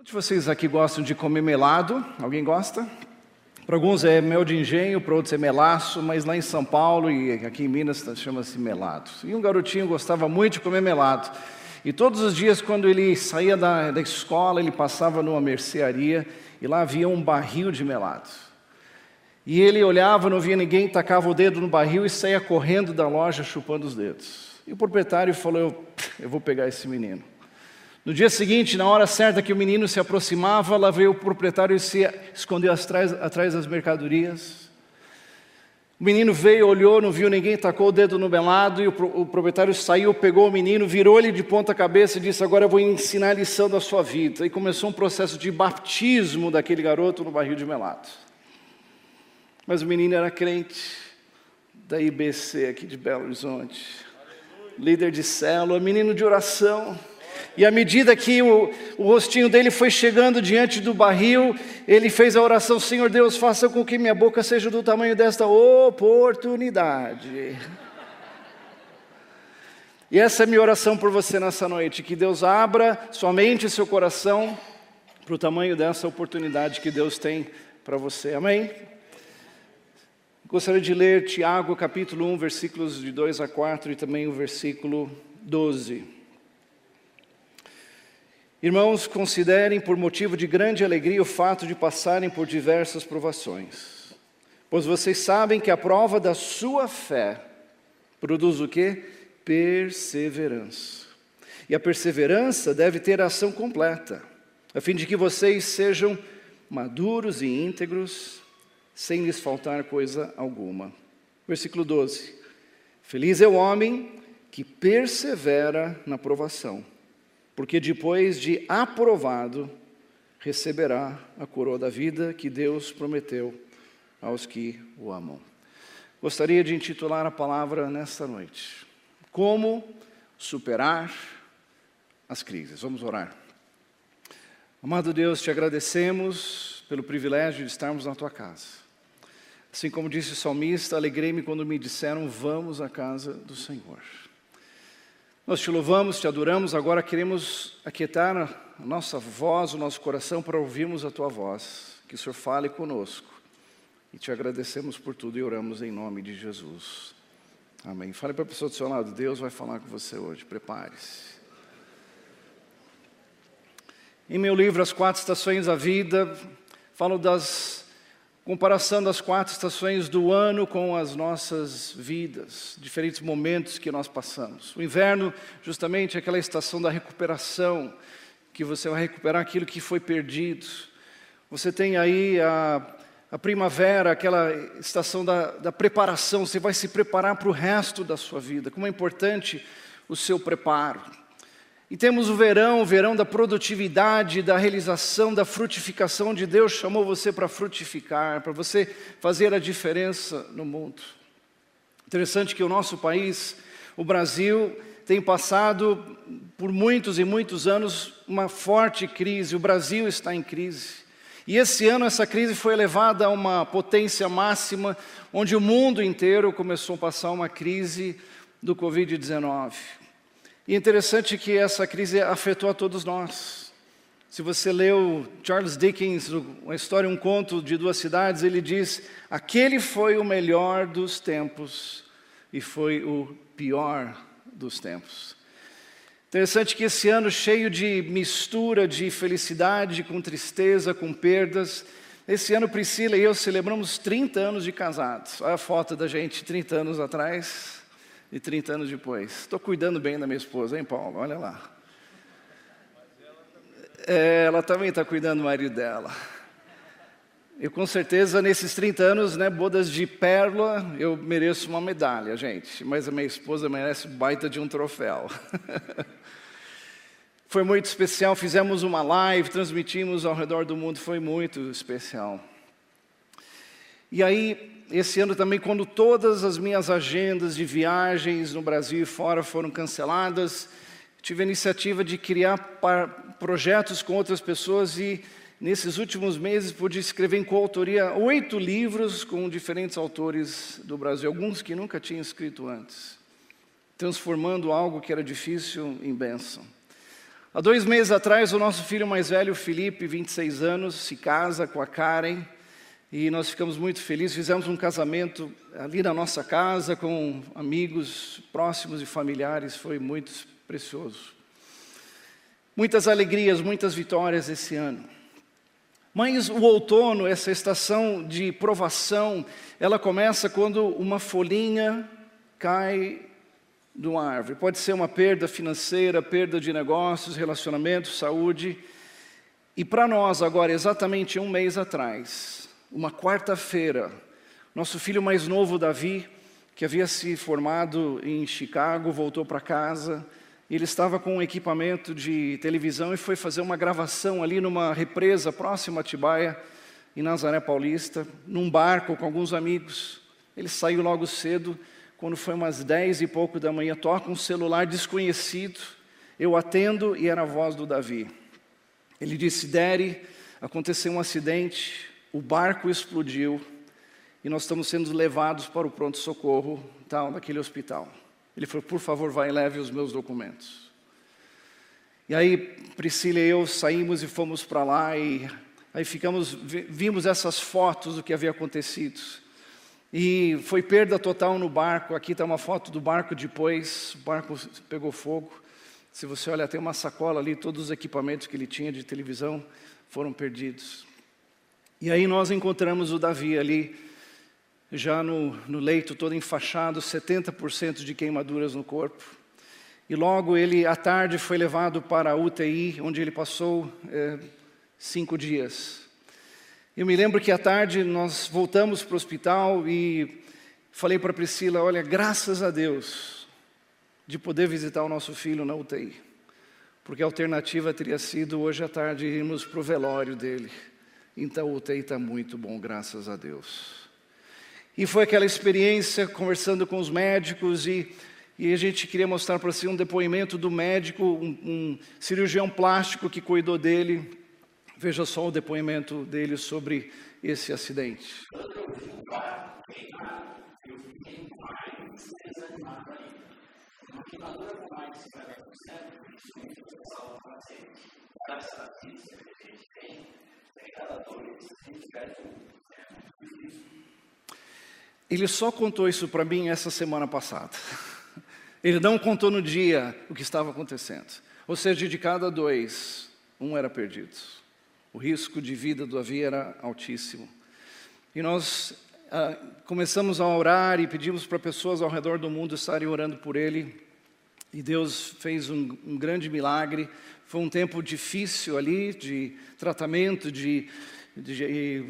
Quantos de vocês aqui gostam de comer melado? Alguém gosta? Para alguns é mel de engenho, para outros é melaço, mas lá em São Paulo e aqui em Minas chama-se melado. E um garotinho gostava muito de comer melado. E todos os dias, quando ele saía da, da escola, ele passava numa mercearia e lá havia um barril de melado. E ele olhava, não via ninguém, tacava o dedo no barril e saía correndo da loja chupando os dedos. E o proprietário falou: Eu, eu vou pegar esse menino. No dia seguinte, na hora certa que o menino se aproximava, lá veio o proprietário e se escondeu atrás, atrás das mercadorias. O menino veio, olhou, não viu ninguém, tacou o dedo no melado e o, o proprietário saiu, pegou o menino, virou ele de ponta cabeça e disse: Agora eu vou ensinar a lição da sua vida. E começou um processo de batismo daquele garoto no barril de melado. Mas o menino era crente da IBC aqui de Belo Horizonte, líder de célula, menino de oração. E à medida que o, o rostinho dele foi chegando diante do barril, ele fez a oração: Senhor Deus, faça com que minha boca seja do tamanho desta oportunidade. E essa é a minha oração por você nessa noite: que Deus abra sua mente e seu coração para o tamanho dessa oportunidade que Deus tem para você. Amém? Gostaria de ler Tiago capítulo 1, versículos de 2 a 4 e também o versículo 12. Irmãos, considerem por motivo de grande alegria o fato de passarem por diversas provações, pois vocês sabem que a prova da sua fé produz o que? Perseverança. E a perseverança deve ter ação completa, a fim de que vocês sejam maduros e íntegros, sem lhes faltar coisa alguma. Versículo 12: Feliz é o homem que persevera na provação porque depois de aprovado, receberá a coroa da vida que Deus prometeu aos que o amam. Gostaria de intitular a palavra nesta noite: Como superar as crises. Vamos orar. Amado Deus, te agradecemos pelo privilégio de estarmos na tua casa. Assim como disse o salmista, alegrei-me quando me disseram: Vamos à casa do Senhor. Nós te louvamos, te adoramos, agora queremos aquietar a nossa voz, o nosso coração para ouvirmos a tua voz. Que o Senhor fale conosco. E te agradecemos por tudo e oramos em nome de Jesus. Amém. Fale para a pessoa do seu lado, Deus vai falar com você hoje, prepare-se. Em meu livro As Quatro Estações da Vida, falo das comparação das quatro estações do ano com as nossas vidas, diferentes momentos que nós passamos. O inverno, justamente, é aquela estação da recuperação, que você vai recuperar aquilo que foi perdido. Você tem aí a, a primavera, aquela estação da, da preparação, você vai se preparar para o resto da sua vida. Como é importante o seu preparo. E temos o verão, o verão da produtividade, da realização, da frutificação, onde Deus chamou você para frutificar, para você fazer a diferença no mundo. Interessante que o nosso país, o Brasil, tem passado por muitos e muitos anos uma forte crise, o Brasil está em crise. E esse ano essa crise foi elevada a uma potência máxima, onde o mundo inteiro começou a passar uma crise do Covid-19. E interessante que essa crise afetou a todos nós. Se você leu Charles Dickens, uma história, um conto de duas cidades, ele diz: aquele foi o melhor dos tempos e foi o pior dos tempos. Interessante que esse ano cheio de mistura de felicidade com tristeza, com perdas, esse ano Priscila e eu celebramos 30 anos de casados. Olha a foto da gente 30 anos atrás e 30 anos depois. Estou cuidando bem da minha esposa, hein, Paulo? Olha lá. É, ela também está cuidando do marido dela. Eu com certeza nesses 30 anos, né, bodas de pérola, eu mereço uma medalha, gente. Mas a minha esposa merece baita de um troféu. foi muito especial, fizemos uma live, transmitimos ao redor do mundo, foi muito especial. E aí esse ano também, quando todas as minhas agendas de viagens no Brasil e fora foram canceladas, tive a iniciativa de criar projetos com outras pessoas e nesses últimos meses pude escrever em coautoria oito livros com diferentes autores do Brasil, alguns que nunca tinha escrito antes, transformando algo que era difícil em bênção. Há dois meses atrás, o nosso filho mais velho, Felipe, 26 anos, se casa com a Karen e nós ficamos muito felizes. Fizemos um casamento ali na nossa casa com amigos próximos e familiares, foi muito precioso. Muitas alegrias, muitas vitórias esse ano. Mas o outono, essa estação de provação, ela começa quando uma folhinha cai de uma árvore. Pode ser uma perda financeira, perda de negócios, relacionamentos, saúde. E para nós, agora, exatamente um mês atrás, uma quarta-feira, nosso filho mais novo, Davi, que havia se formado em Chicago, voltou para casa. Ele estava com um equipamento de televisão e foi fazer uma gravação ali numa represa próxima a Tibaia, em Nazaré Paulista, num barco com alguns amigos. Ele saiu logo cedo quando foi umas dez e pouco da manhã, toca um celular desconhecido, eu atendo e era a voz do Davi. Ele disse: Dere, aconteceu um acidente, o barco explodiu e nós estamos sendo levados para o pronto-socorro tal, daquele hospital. Ele falou: Por favor, vai e leve os meus documentos. E aí, Priscila e eu saímos e fomos para lá e aí ficamos, vimos essas fotos do que havia acontecido. E foi perda total no barco. Aqui está uma foto do barco depois. O barco pegou fogo. Se você olhar, tem uma sacola ali, todos os equipamentos que ele tinha de televisão foram perdidos. E aí nós encontramos o Davi ali, já no, no leito, todo enfaixado, 70% de queimaduras no corpo. E logo ele, à tarde, foi levado para a UTI, onde ele passou é, cinco dias. Eu me lembro que à tarde nós voltamos para o hospital e falei para Priscila: olha, graças a Deus de poder visitar o nosso filho na UTI, porque a alternativa teria sido hoje à tarde irmos para o velório dele. Então o UTI está muito bom, graças a Deus. E foi aquela experiência conversando com os médicos e, e a gente queria mostrar para você um depoimento do médico, um, um cirurgião plástico que cuidou dele Veja só o depoimento dele sobre esse acidente. Ele só contou isso para mim essa semana passada. Ele não contou no dia o que estava acontecendo. Ou seja, de cada dois, um era perdido. O risco de vida do Davi era altíssimo. E nós ah, começamos a orar e pedimos para pessoas ao redor do mundo estarem orando por ele. E Deus fez um, um grande milagre. Foi um tempo difícil ali de tratamento, de, de, de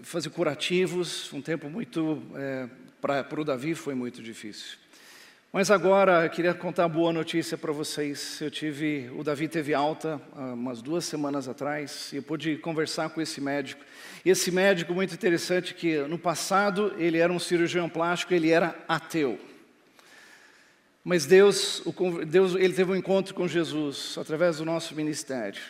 fazer curativos. Um tempo muito, é, para o Davi foi muito difícil. Mas agora eu queria contar uma boa notícia para vocês. Eu tive, o Davi teve alta há umas duas semanas atrás e eu pude conversar com esse médico. E esse médico muito interessante que no passado ele era um cirurgião plástico, ele era ateu. Mas Deus, Deus, ele teve um encontro com Jesus através do nosso ministério.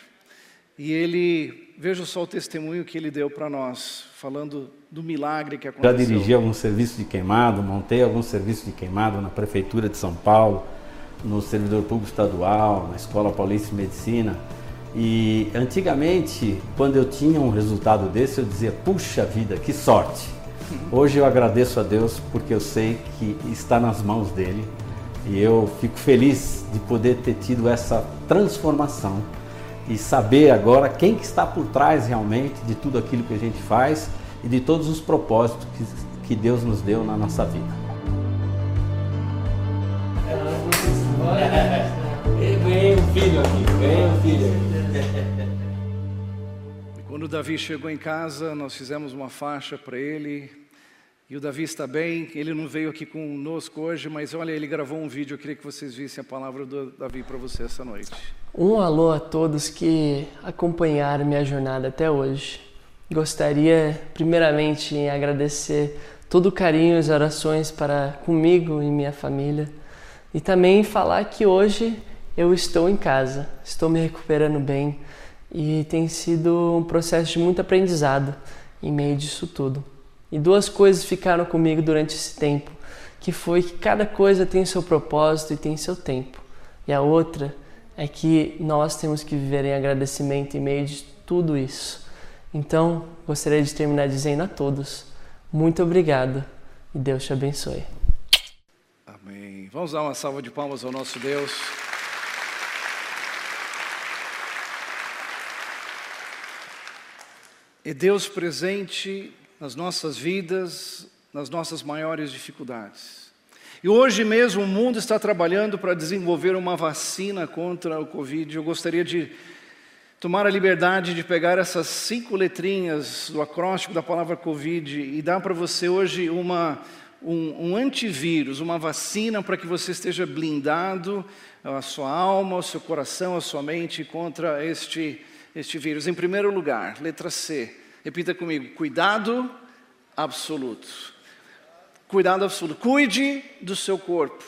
E ele, veja só o testemunho que ele deu para nós, falando do milagre que aconteceu. Já dirigi algum serviço de queimado, montei algum serviço de queimado na Prefeitura de São Paulo, no Servidor Público Estadual, na Escola Paulista de Medicina. E antigamente, quando eu tinha um resultado desse, eu dizia: puxa vida, que sorte! Hoje eu agradeço a Deus porque eu sei que está nas mãos dele e eu fico feliz de poder ter tido essa transformação e saber agora quem que está por trás realmente de tudo aquilo que a gente faz e de todos os propósitos que, que Deus nos deu na nossa vida. Vem o filho aqui, vem o filho. Quando o Davi chegou em casa, nós fizemos uma faixa para ele. E o Davi está bem, ele não veio aqui conosco hoje, mas olha, ele gravou um vídeo, eu queria que vocês vissem a palavra do Davi para você essa noite. Um alô a todos que acompanharam minha jornada até hoje. Gostaria, primeiramente, em agradecer todo o carinho e as orações para comigo e minha família. E também falar que hoje eu estou em casa, estou me recuperando bem e tem sido um processo de muito aprendizado em meio disso tudo. E duas coisas ficaram comigo durante esse tempo, que foi que cada coisa tem seu propósito e tem seu tempo. E a outra é que nós temos que viver em agradecimento em meio de tudo isso. Então, gostaria de terminar dizendo a todos: muito obrigado e Deus te abençoe. Amém. Vamos dar uma salva de palmas ao nosso Deus. É Deus presente nas nossas vidas, nas nossas maiores dificuldades. E hoje mesmo o mundo está trabalhando para desenvolver uma vacina contra o Covid. Eu gostaria de tomar a liberdade de pegar essas cinco letrinhas do acróstico da palavra Covid e dar para você hoje uma, um, um antivírus, uma vacina para que você esteja blindado, a sua alma, o seu coração, a sua mente contra este, este vírus. Em primeiro lugar, letra C, repita comigo: cuidado absoluto. Cuidado absoluto. Cuide do seu corpo.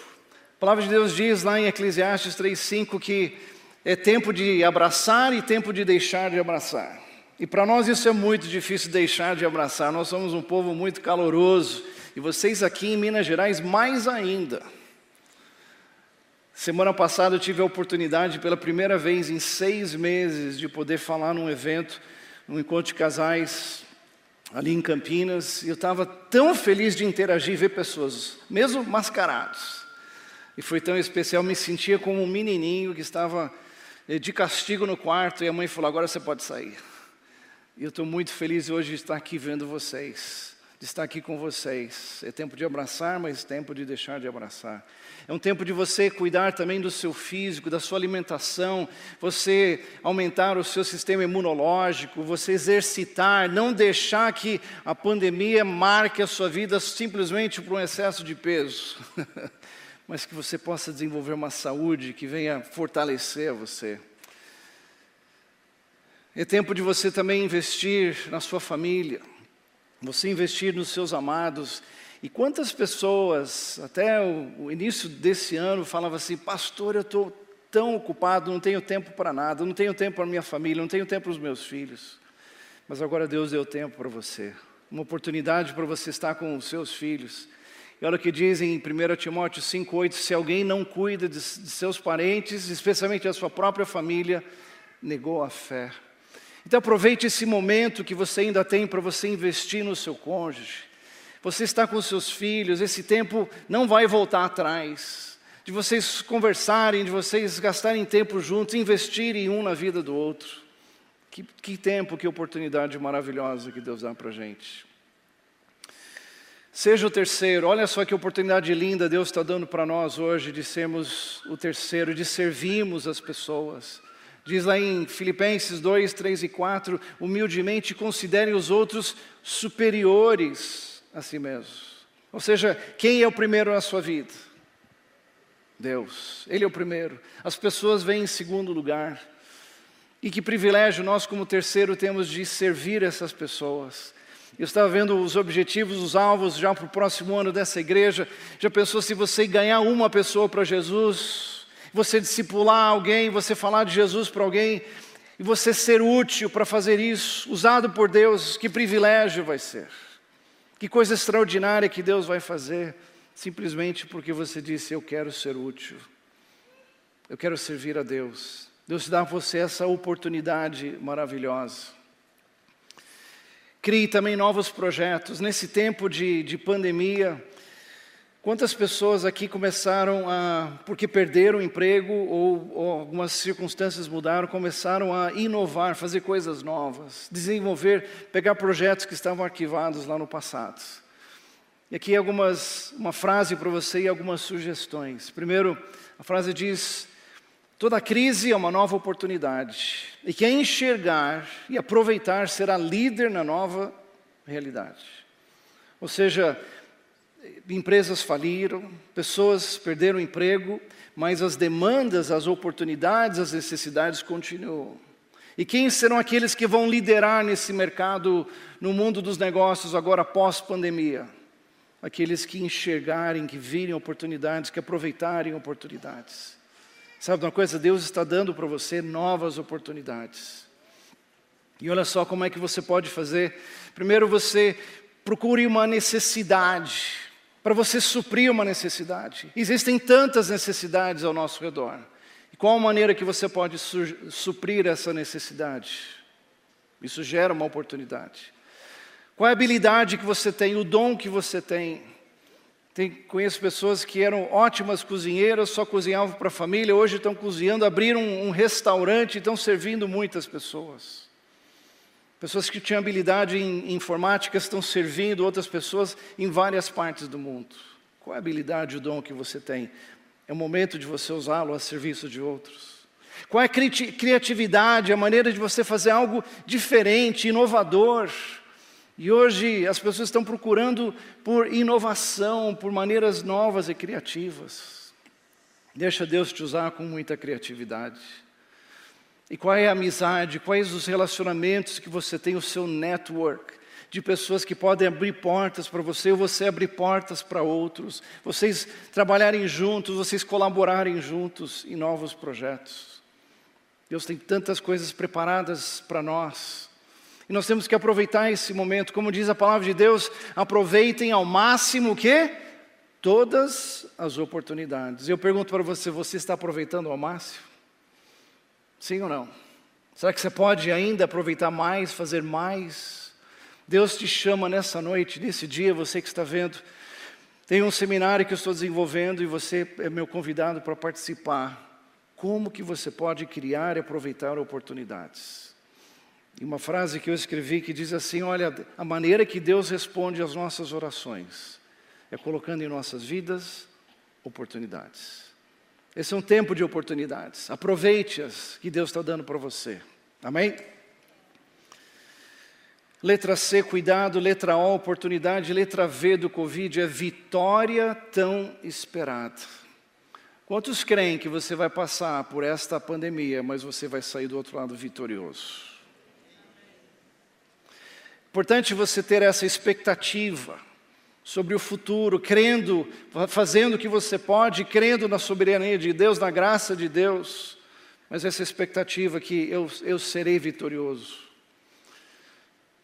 A palavra de Deus diz lá em Eclesiastes 3,5 que é tempo de abraçar e tempo de deixar de abraçar. E para nós isso é muito difícil deixar de abraçar. Nós somos um povo muito caloroso e vocês aqui em Minas Gerais mais ainda. Semana passada eu tive a oportunidade, pela primeira vez em seis meses, de poder falar num evento, num encontro de casais ali em Campinas. E eu estava tão feliz de interagir e ver pessoas, mesmo mascarados. E foi tão especial, me sentia como um menininho que estava eh, de castigo no quarto e a mãe falou: agora você pode sair. E eu estou muito feliz hoje de estar aqui vendo vocês, de estar aqui com vocês. É tempo de abraçar, mas tempo de deixar de abraçar. É um tempo de você cuidar também do seu físico, da sua alimentação, você aumentar o seu sistema imunológico, você exercitar, não deixar que a pandemia marque a sua vida simplesmente por um excesso de peso. mas que você possa desenvolver uma saúde que venha fortalecer você. É tempo de você também investir na sua família, você investir nos seus amados. E quantas pessoas, até o, início desse ano, falavam assim: Pastor, eu estou tão ocupado, não tenho tempo para nada, não tenho tempo para minha família, não tenho tempo para os meus filhos. Mas agora Deus deu tempo para você, uma oportunidade para você estar com os seus filhos. E olha o que diz em 1 Timóteo 5,8: se alguém não cuida de, de seus parentes, especialmente da sua própria família, negou a fé. Então aproveite esse momento que você ainda tem para você investir no seu cônjuge. Você está com seus filhos, esse tempo não vai voltar atrás. De vocês conversarem, de vocês gastarem tempo juntos, investirem um na vida do outro. Que, que tempo, que oportunidade maravilhosa que Deus dá para a gente. Seja o terceiro, olha só que oportunidade linda Deus está dando para nós hoje de sermos o terceiro, de servirmos as pessoas. Diz lá em Filipenses 2, 3 e 4: humildemente considerem os outros superiores a si mesmos. Ou seja, quem é o primeiro na sua vida? Deus, Ele é o primeiro. As pessoas vêm em segundo lugar. E que privilégio nós, como terceiro, temos de servir essas pessoas. Eu estava vendo os objetivos, os alvos já para o próximo ano dessa igreja. Já pensou se você ganhar uma pessoa para Jesus, você discipular alguém, você falar de Jesus para alguém, e você ser útil para fazer isso, usado por Deus, que privilégio vai ser. Que coisa extraordinária que Deus vai fazer, simplesmente porque você disse: Eu quero ser útil, eu quero servir a Deus. Deus dá a você essa oportunidade maravilhosa. Crie também novos projetos. Nesse tempo de, de pandemia, quantas pessoas aqui começaram a, porque perderam o emprego ou, ou algumas circunstâncias mudaram, começaram a inovar, fazer coisas novas, desenvolver, pegar projetos que estavam arquivados lá no passado. E aqui algumas, uma frase para você e algumas sugestões. Primeiro, a frase diz: Toda crise é uma nova oportunidade. E quem enxergar e aproveitar será líder na nova realidade. Ou seja, empresas faliram, pessoas perderam emprego, mas as demandas, as oportunidades, as necessidades continuam. E quem serão aqueles que vão liderar nesse mercado, no mundo dos negócios, agora pós-pandemia? Aqueles que enxergarem, que virem oportunidades, que aproveitarem oportunidades. Sabe uma coisa? Deus está dando para você novas oportunidades. E olha só como é que você pode fazer. Primeiro você procure uma necessidade, para você suprir uma necessidade. Existem tantas necessidades ao nosso redor. E qual a maneira que você pode su suprir essa necessidade? Isso gera uma oportunidade. Qual a habilidade que você tem, o dom que você tem? Tem, conheço pessoas que eram ótimas cozinheiras, só cozinhavam para a família, hoje estão cozinhando, abriram um, um restaurante e estão servindo muitas pessoas. Pessoas que tinham habilidade em, informática estão servindo outras pessoas em várias partes do mundo. Qual é a habilidade, o dom que você tem? É o momento de você usá-lo a serviço de outros. Qual é a cri criatividade, a maneira de você fazer algo diferente, inovador? E hoje as pessoas estão procurando por inovação, por maneiras novas e criativas. Deixa Deus te usar com muita criatividade. E qual é a amizade, quais os relacionamentos que você tem, o seu network de pessoas que podem abrir portas para você ou você abrir portas para outros, vocês trabalharem juntos, vocês colaborarem juntos em novos projetos. Deus tem tantas coisas preparadas para nós. E nós temos que aproveitar esse momento, como diz a palavra de Deus, aproveitem ao máximo o quê? Todas as oportunidades. Eu pergunto para você, você está aproveitando ao máximo? Sim ou não? Será que você pode ainda aproveitar mais, fazer mais? Deus te chama nessa noite, nesse dia, você que está vendo. Tem um seminário que eu estou desenvolvendo e você é meu convidado para participar. Como que você pode criar e aproveitar oportunidades? E uma frase que eu escrevi que diz assim: Olha, a maneira que Deus responde às nossas orações é colocando em nossas vidas oportunidades. Esse é um tempo de oportunidades. Aproveite-as que Deus está dando para você. Amém? Letra C, cuidado. Letra O, oportunidade. Letra V do Covid é vitória tão esperada. Quantos creem que você vai passar por esta pandemia, mas você vai sair do outro lado vitorioso? Importante você ter essa expectativa sobre o futuro, crendo, fazendo o que você pode, crendo na soberania de Deus, na graça de Deus, mas essa expectativa que eu, eu serei vitorioso.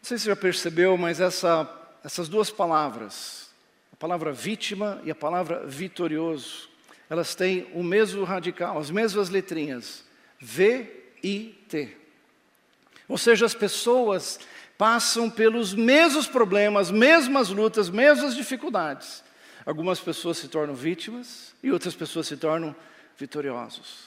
Não sei se você já percebeu, mas essa, essas duas palavras, a palavra vítima e a palavra vitorioso, elas têm o mesmo radical, as mesmas letrinhas, V I T. Ou seja, as pessoas passam pelos mesmos problemas, mesmas lutas, mesmas dificuldades. Algumas pessoas se tornam vítimas e outras pessoas se tornam vitoriosos.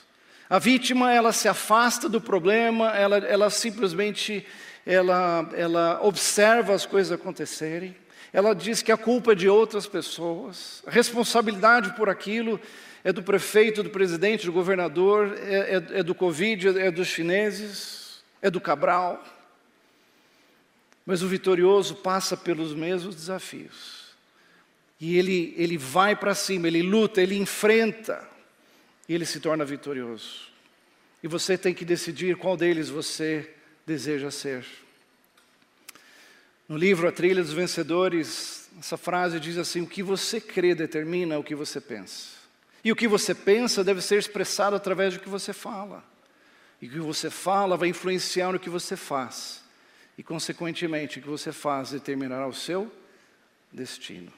A vítima, ela se afasta do problema, ela, ela simplesmente ela, ela observa as coisas acontecerem, ela diz que a culpa é de outras pessoas, a responsabilidade por aquilo é do prefeito, do presidente, do governador, é, é, é do Covid, é dos chineses, é do Cabral. Mas o vitorioso passa pelos mesmos desafios. E ele, ele vai para cima, ele luta, ele enfrenta, e ele se torna vitorioso. E você tem que decidir qual deles você deseja ser. No livro A Trilha dos Vencedores, essa frase diz assim: O que você crê determina o que você pensa. E o que você pensa deve ser expressado através do que você fala. E o que você fala vai influenciar no que você faz e, consequentemente, o que você faz determinará o seu destino.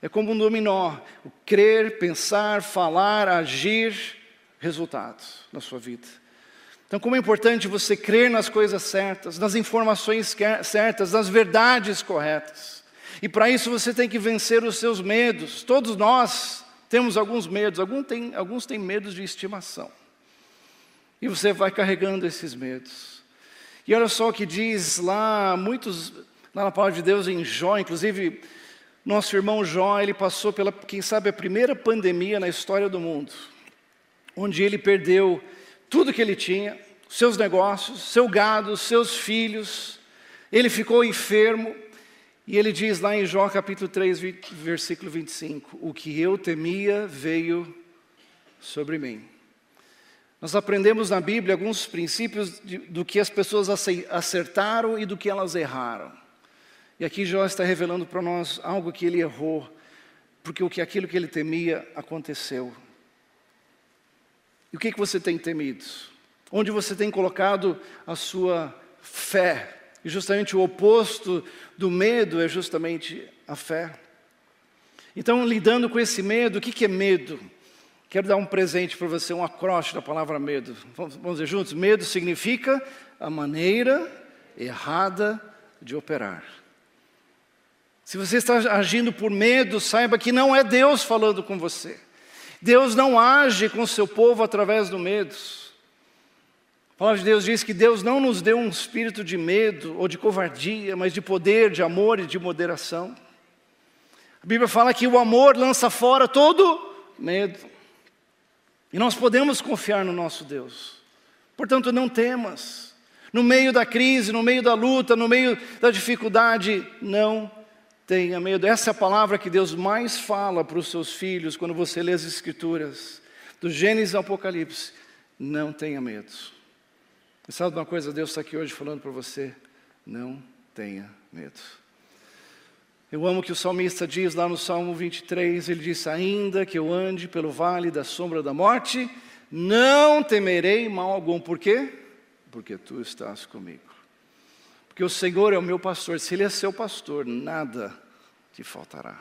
É como um dominó: o crer, pensar, falar, agir, resultados na sua vida. Então, como é importante você crer nas coisas certas, nas informações certas, nas verdades corretas. E para isso você tem que vencer os seus medos. Todos nós temos alguns medos, alguns têm, alguns têm medos de estimação. E você vai carregando esses medos. E olha só o que diz lá, muitos, lá na palavra de Deus em Jó, inclusive nosso irmão Jó, ele passou pela, quem sabe, a primeira pandemia na história do mundo, onde ele perdeu tudo que ele tinha, seus negócios, seu gado, seus filhos, ele ficou enfermo, e ele diz lá em Jó capítulo 3, versículo 25: O que eu temia veio sobre mim. Nós aprendemos na Bíblia alguns princípios de, do que as pessoas acertaram e do que elas erraram. E aqui Jó está revelando para nós algo que ele errou, porque o que aquilo que ele temia aconteceu. E o que, que você tem temido? Onde você tem colocado a sua fé? E justamente o oposto do medo é justamente a fé. Então, lidando com esse medo, o que, que é medo? Quero dar um presente para você, um acróstico da palavra medo. Vamos, vamos dizer juntos? Medo significa a maneira errada de operar. Se você está agindo por medo, saiba que não é Deus falando com você. Deus não age com seu povo através do medo. A palavra de Deus diz que Deus não nos deu um espírito de medo ou de covardia, mas de poder, de amor e de moderação. A Bíblia fala que o amor lança fora todo medo. E nós podemos confiar no nosso Deus. Portanto, não temas. No meio da crise, no meio da luta, no meio da dificuldade, não tenha medo. Essa é a palavra que Deus mais fala para os seus filhos quando você lê as Escrituras, do Gênesis ao Apocalipse. Não tenha medo. E sabe uma coisa? Deus está aqui hoje falando para você: não tenha medo. Eu amo que o salmista diz lá no Salmo 23, ele diz: Ainda que eu ande pelo vale da sombra da morte, não temerei mal algum. Por quê? Porque tu estás comigo. Porque o Senhor é o meu pastor, se Ele é seu pastor, nada te faltará.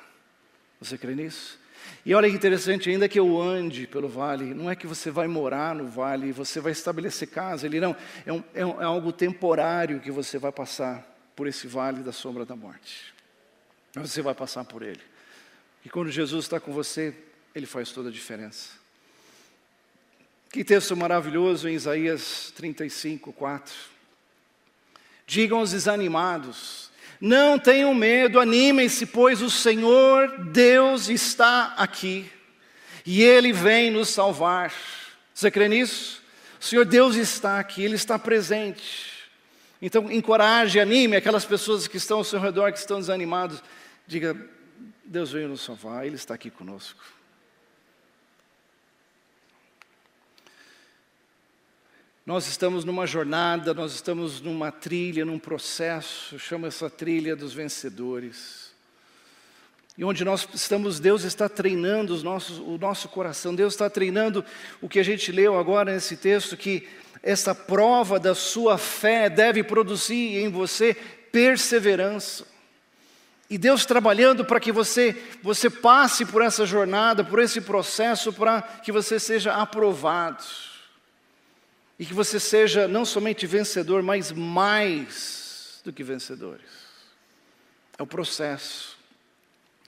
Você crê nisso? E olha que interessante, ainda que eu ande pelo vale, não é que você vai morar no vale, você vai estabelecer casa, ele não, é, um, é, um, é algo temporário que você vai passar por esse vale da sombra da morte. Você vai passar por ele. E quando Jesus está com você, ele faz toda a diferença. Que texto maravilhoso em Isaías 35, 4. Digam aos desanimados: não tenham medo, animem-se, pois o Senhor Deus está aqui e Ele vem nos salvar. Você crê nisso? O Senhor Deus está aqui, Ele está presente. Então, encoraje, anime aquelas pessoas que estão ao seu redor, que estão desanimados. Diga: Deus veio nos salvar, Ele está aqui conosco. Nós estamos numa jornada, nós estamos numa trilha, num processo, chama essa trilha dos vencedores. E onde nós estamos, Deus está treinando os nossos, o nosso coração, Deus está treinando o que a gente leu agora nesse texto, que essa prova da sua fé deve produzir em você perseverança. E Deus trabalhando para que você, você passe por essa jornada, por esse processo, para que você seja aprovado. E que você seja não somente vencedor, mas mais do que vencedores. É o processo.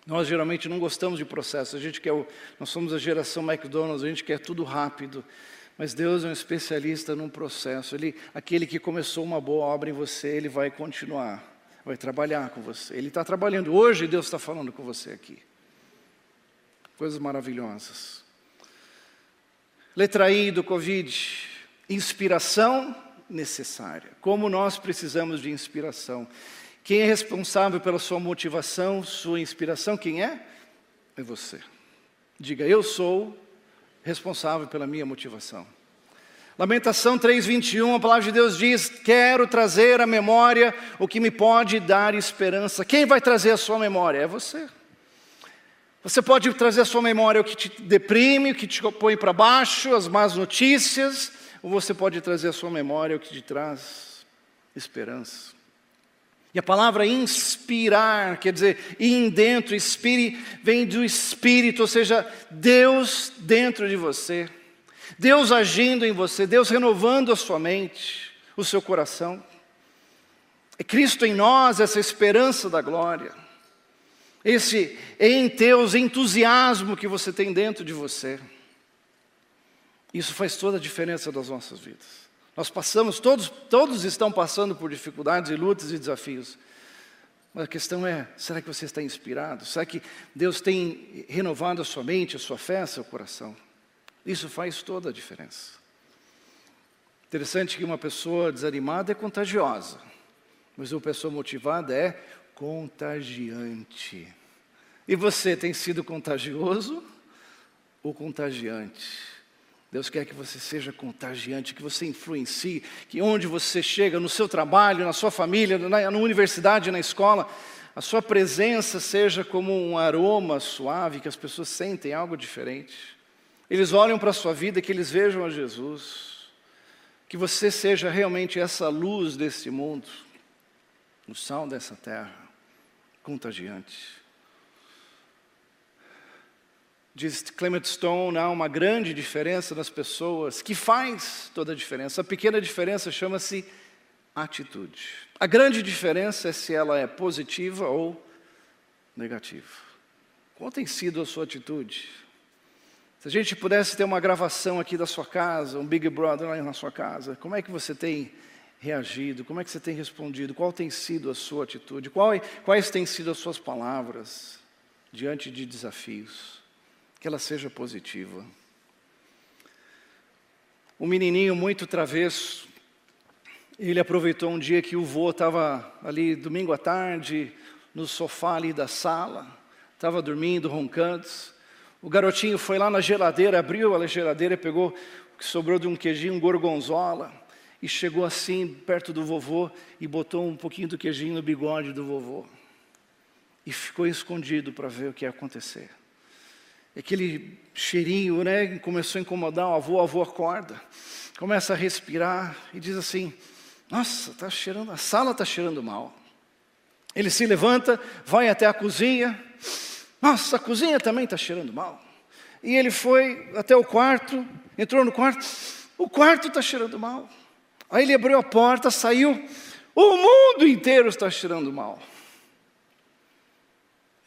Nós geralmente não gostamos de processo. A gente quer nós somos a geração McDonald's, a gente quer tudo rápido. Mas Deus é um especialista num processo. Ele, aquele que começou uma boa obra em você, ele vai continuar, vai trabalhar com você. Ele está trabalhando hoje. Deus está falando com você aqui. Coisas maravilhosas. Letra I do Covid. Inspiração necessária. Como nós precisamos de inspiração. Quem é responsável pela sua motivação, sua inspiração, quem é? É você. Diga, eu sou responsável pela minha motivação. Lamentação 3:21, a palavra de Deus diz: "Quero trazer à memória o que me pode dar esperança". Quem vai trazer a sua memória? É você. Você pode trazer à sua memória o que te deprime, o que te põe para baixo, as más notícias, ou você pode trazer à sua memória o que te traz esperança. E a palavra inspirar, quer dizer, ir dentro, inspire, vem do Espírito, ou seja, Deus dentro de você, Deus agindo em você, Deus renovando a sua mente, o seu coração. É Cristo em nós, essa esperança da glória, esse em Deus entusiasmo que você tem dentro de você. Isso faz toda a diferença das nossas vidas. Nós passamos, todos, todos estão passando por dificuldades e lutas e desafios. Mas a questão é: será que você está inspirado? Será que Deus tem renovado a sua mente, a sua fé, seu coração? Isso faz toda a diferença. Interessante que uma pessoa desanimada é contagiosa, mas uma pessoa motivada é contagiante. E você tem sido contagioso ou contagiante? Deus quer que você seja contagiante, que você influencie, que onde você chega, no seu trabalho, na sua família, na, na universidade, na escola, a sua presença seja como um aroma suave, que as pessoas sentem algo diferente. Eles olham para a sua vida, que eles vejam a Jesus. Que você seja realmente essa luz desse mundo, o sal dessa terra, contagiante. Diz Clement Stone, há uma grande diferença nas pessoas que faz toda a diferença. A pequena diferença chama-se atitude. A grande diferença é se ela é positiva ou negativa. Qual tem sido a sua atitude? Se a gente pudesse ter uma gravação aqui da sua casa, um Big Brother lá na sua casa, como é que você tem reagido? Como é que você tem respondido? Qual tem sido a sua atitude? Quais, quais têm sido as suas palavras diante de desafios? que ela seja positiva. Um menininho muito travesso, ele aproveitou um dia que o vô estava ali domingo à tarde, no sofá ali da sala, estava dormindo, roncando. O garotinho foi lá na geladeira, abriu a geladeira, pegou o que sobrou de um queijinho, um gorgonzola, e chegou assim perto do vovô e botou um pouquinho do queijinho no bigode do vovô. E ficou escondido para ver o que ia acontecer aquele cheirinho, né? Começou a incomodar o avô, o avô acorda, começa a respirar e diz assim: Nossa, tá cheirando, a sala está cheirando mal. Ele se levanta, vai até a cozinha. Nossa, a cozinha também está cheirando mal. E ele foi até o quarto, entrou no quarto. O quarto está cheirando mal. Aí ele abriu a porta, saiu. O mundo inteiro está cheirando mal.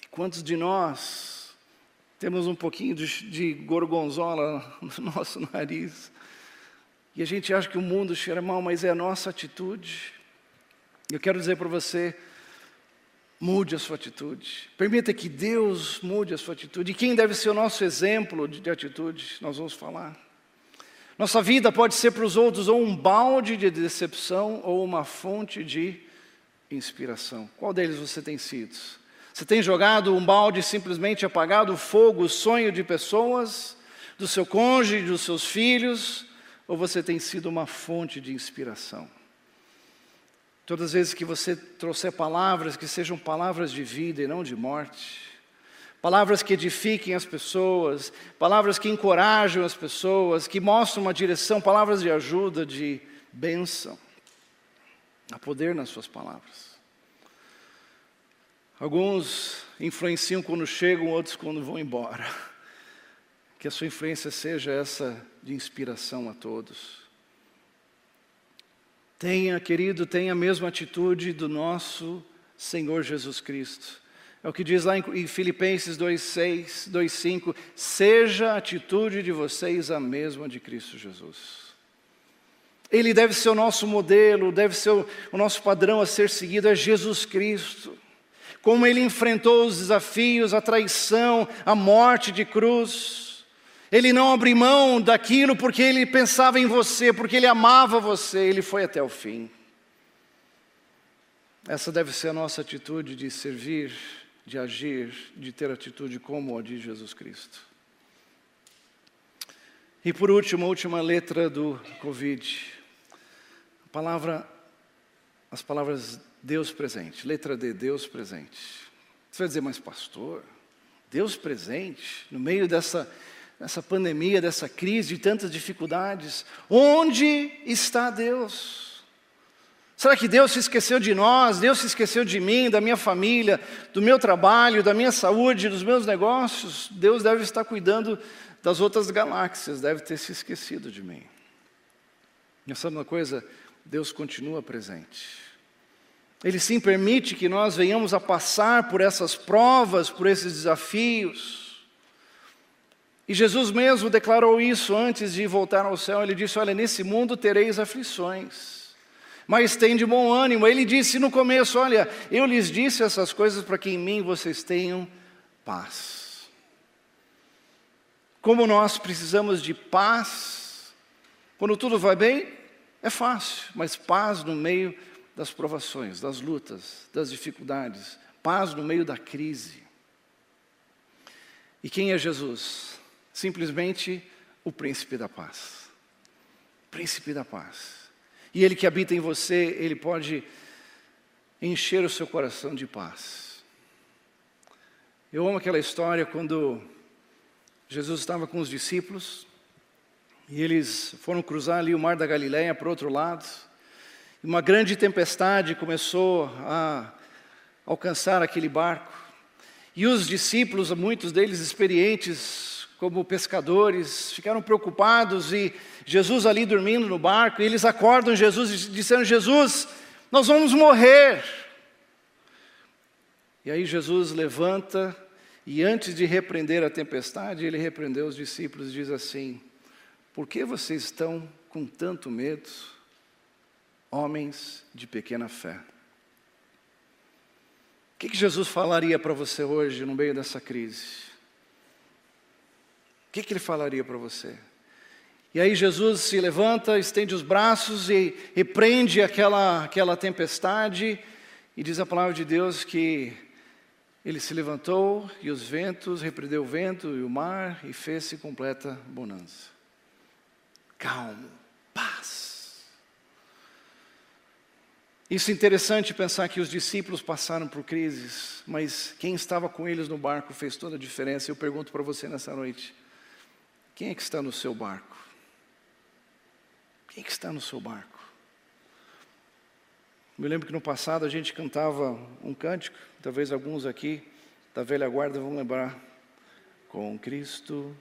E quantos de nós temos um pouquinho de, de gorgonzola no nosso nariz. E a gente acha que o mundo cheira mal, mas é a nossa atitude. Eu quero dizer para você, mude a sua atitude. Permita que Deus mude a sua atitude. E quem deve ser o nosso exemplo de, de atitude? Nós vamos falar. Nossa vida pode ser para os outros ou um balde de decepção ou uma fonte de inspiração. Qual deles você tem sido? Você tem jogado um balde simplesmente apagado o fogo, o sonho de pessoas, do seu cônjuge, dos seus filhos, ou você tem sido uma fonte de inspiração? Todas as vezes que você trouxer palavras que sejam palavras de vida e não de morte, palavras que edifiquem as pessoas, palavras que encorajam as pessoas, que mostram uma direção, palavras de ajuda, de bênção. Há poder nas suas palavras. Alguns influenciam quando chegam, outros quando vão embora. Que a sua influência seja essa de inspiração a todos. Tenha, querido, tenha a mesma atitude do nosso Senhor Jesus Cristo. É o que diz lá em Filipenses 2,6, 2,5: seja a atitude de vocês a mesma de Cristo Jesus. Ele deve ser o nosso modelo, deve ser o, o nosso padrão a ser seguido, é Jesus Cristo como ele enfrentou os desafios, a traição, a morte de cruz. Ele não abriu mão daquilo porque ele pensava em você, porque ele amava você, ele foi até o fim. Essa deve ser a nossa atitude de servir, de agir, de ter atitude como a de Jesus Cristo. E por último, a última letra do Covid. A palavra, as palavras Deus presente. Letra D, Deus presente. Você vai dizer, mas pastor, Deus presente, no meio dessa, dessa pandemia, dessa crise, de tantas dificuldades, onde está Deus? Será que Deus se esqueceu de nós? Deus se esqueceu de mim, da minha família, do meu trabalho, da minha saúde, dos meus negócios? Deus deve estar cuidando das outras galáxias, deve ter se esquecido de mim. E sabe uma coisa? Deus continua presente. Ele sim permite que nós venhamos a passar por essas provas, por esses desafios. E Jesus mesmo declarou isso antes de voltar ao céu. Ele disse: Olha, nesse mundo tereis aflições, mas tem de bom ânimo. Ele disse no começo: Olha, eu lhes disse essas coisas para que em mim vocês tenham paz. Como nós precisamos de paz, quando tudo vai bem, é fácil, mas paz no meio das provações, das lutas, das dificuldades, paz no meio da crise. E quem é Jesus? Simplesmente o príncipe da paz. Príncipe da paz. E ele que habita em você, ele pode encher o seu coração de paz. Eu amo aquela história quando Jesus estava com os discípulos e eles foram cruzar ali o mar da Galileia para o outro lado. Uma grande tempestade começou a alcançar aquele barco. E os discípulos, muitos deles experientes como pescadores, ficaram preocupados e Jesus ali dormindo no barco, e eles acordam Jesus dizendo: Jesus, nós vamos morrer. E aí Jesus levanta e antes de repreender a tempestade, ele repreendeu os discípulos e diz assim: Por que vocês estão com tanto medo, homens de pequena fé? O que, que Jesus falaria para você hoje no meio dessa crise? O que, que ele falaria para você? E aí Jesus se levanta, estende os braços e repreende aquela, aquela tempestade, e diz a palavra de Deus que ele se levantou e os ventos, repreendeu o vento e o mar e fez-se completa bonança. Calmo, paz. Isso é interessante pensar que os discípulos passaram por crises, mas quem estava com eles no barco fez toda a diferença. Eu pergunto para você nessa noite: quem é que está no seu barco? Quem é que está no seu barco? Me lembro que no passado a gente cantava um cântico, talvez alguns aqui da velha guarda vão lembrar. Com Cristo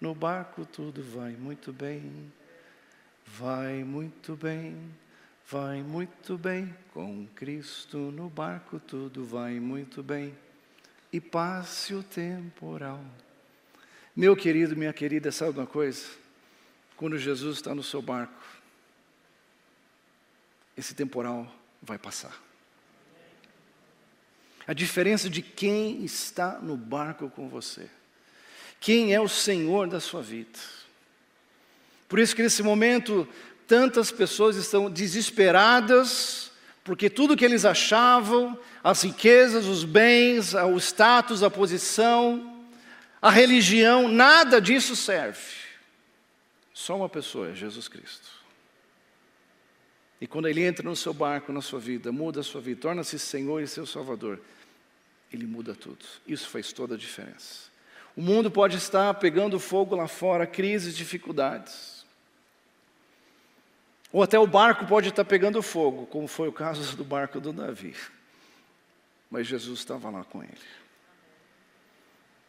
no barco tudo vai muito bem, vai muito bem, vai muito bem. Com Cristo no barco tudo vai muito bem, e passe o temporal. Meu querido, minha querida, sabe uma coisa? Quando Jesus está no seu barco, esse temporal vai passar. A diferença de quem está no barco com você. Quem é o Senhor da sua vida. Por isso que nesse momento tantas pessoas estão desesperadas, porque tudo que eles achavam, as riquezas, os bens, o status, a posição, a religião, nada disso serve. Só uma pessoa, é Jesus Cristo. E quando Ele entra no seu barco, na sua vida, muda a sua vida, torna-se Senhor e seu Salvador, Ele muda tudo. Isso faz toda a diferença. O mundo pode estar pegando fogo lá fora, crises, dificuldades. Ou até o barco pode estar pegando fogo, como foi o caso do barco do Davi. Mas Jesus estava lá com ele.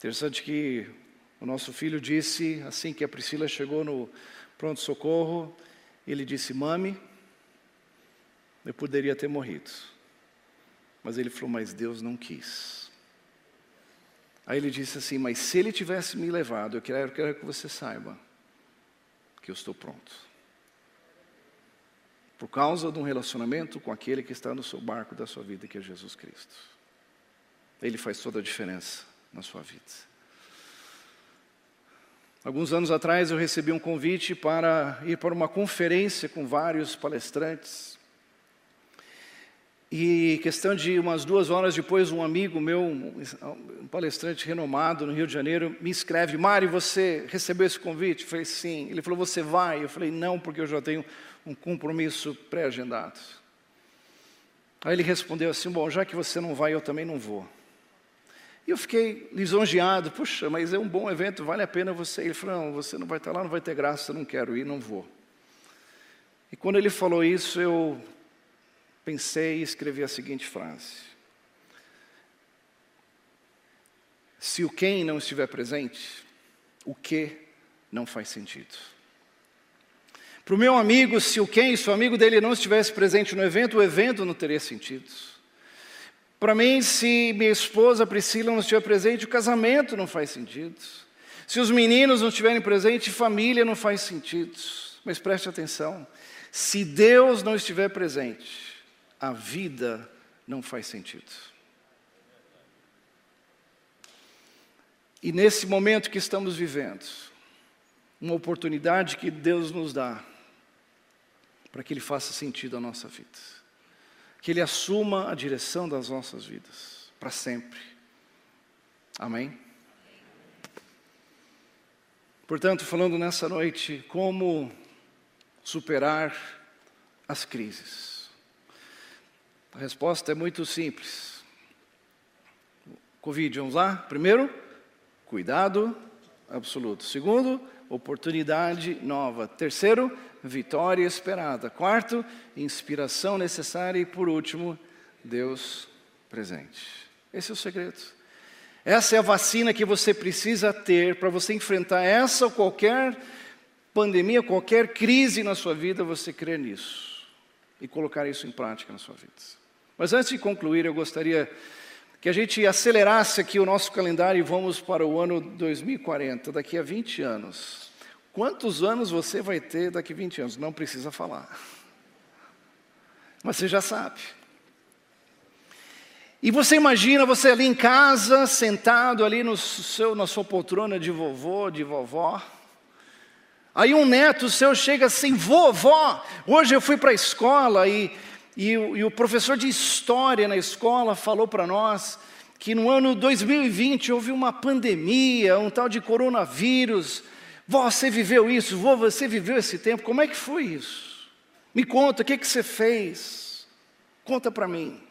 Interessante que o nosso filho disse, assim que a Priscila chegou no pronto-socorro, ele disse: Mami, eu poderia ter morrido. Mas ele falou: Mas Deus não quis. Aí ele disse assim: Mas se ele tivesse me levado, eu quero, eu quero que você saiba que eu estou pronto. Por causa de um relacionamento com aquele que está no seu barco da sua vida, que é Jesus Cristo. Ele faz toda a diferença na sua vida. Alguns anos atrás eu recebi um convite para ir para uma conferência com vários palestrantes. E questão de umas duas horas depois, um amigo meu, um palestrante renomado no Rio de Janeiro, me escreve: Mari, você recebeu esse convite? Eu falei: sim. Ele falou: você vai? Eu falei: não, porque eu já tenho um compromisso pré-agendado. Aí ele respondeu assim: bom, já que você não vai, eu também não vou. E eu fiquei lisonjeado: puxa, mas é um bom evento, vale a pena você ir. Ele falou: não, você não vai estar lá, não vai ter graça, não quero ir, não vou. E quando ele falou isso, eu pensei e escrevi a seguinte frase: Se o quem não estiver presente, o que não faz sentido. Para o meu amigo, se o quem, se o amigo dele não estivesse presente no evento, o evento não teria sentido. Para mim, se minha esposa Priscila não estiver presente, o casamento não faz sentido. Se os meninos não estiverem presentes, família não faz sentido. Mas preste atenção: se Deus não estiver presente, a vida não faz sentido. E nesse momento que estamos vivendo, uma oportunidade que Deus nos dá para que Ele faça sentido à nossa vida, que Ele assuma a direção das nossas vidas para sempre. Amém? Portanto, falando nessa noite, como superar as crises. A resposta é muito simples. Covid, vamos lá? Primeiro, cuidado absoluto. Segundo, oportunidade nova. Terceiro, vitória esperada. Quarto, inspiração necessária. E por último, Deus presente. Esse é o segredo. Essa é a vacina que você precisa ter para você enfrentar essa ou qualquer pandemia, qualquer crise na sua vida, você crer nisso e colocar isso em prática na sua vida. Mas antes de concluir, eu gostaria que a gente acelerasse aqui o nosso calendário e vamos para o ano 2040, daqui a 20 anos. Quantos anos você vai ter daqui a 20 anos? Não precisa falar. Mas você já sabe. E você imagina você ali em casa, sentado ali no seu, na sua poltrona de vovô, de vovó. Aí um neto seu chega assim, vovó, hoje eu fui para a escola e e, e, o professor de história na escola falou para nós que no ano 2020 houve uma pandemia, um tal de coronavírus. Você viveu isso, você viveu esse tempo, como é que foi isso? Me conta, o que, que você fez? Conta para mim.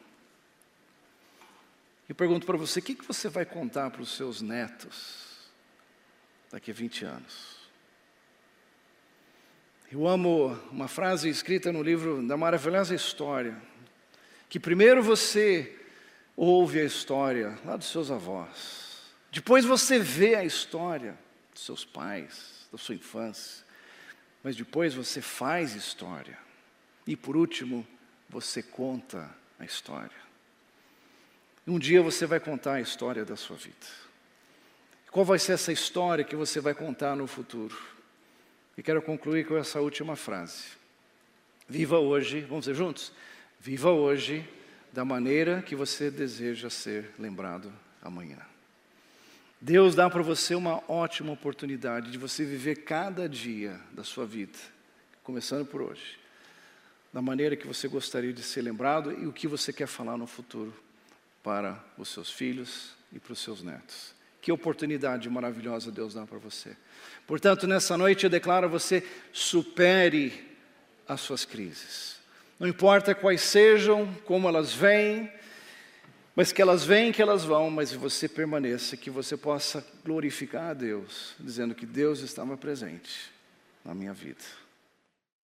Eu pergunto para você, o que, que você vai contar para os seus netos daqui a 20 anos? Eu amo uma frase escrita no livro da maravilhosa história, que primeiro você ouve a história lá dos seus avós, depois você vê a história dos seus pais, da sua infância, mas depois você faz história, e por último, você conta a história. Um dia você vai contar a história da sua vida. Qual vai ser essa história que você vai contar no futuro? E quero concluir com essa última frase. Viva hoje, vamos dizer juntos? Viva hoje da maneira que você deseja ser lembrado amanhã. Deus dá para você uma ótima oportunidade de você viver cada dia da sua vida, começando por hoje, da maneira que você gostaria de ser lembrado e o que você quer falar no futuro para os seus filhos e para os seus netos. Que oportunidade maravilhosa Deus dá para você. Portanto, nessa noite eu declaro a você: supere as suas crises. Não importa quais sejam, como elas vêm, mas que elas vêm, que elas vão, mas você permaneça, que você possa glorificar a Deus, dizendo que Deus estava presente na minha vida.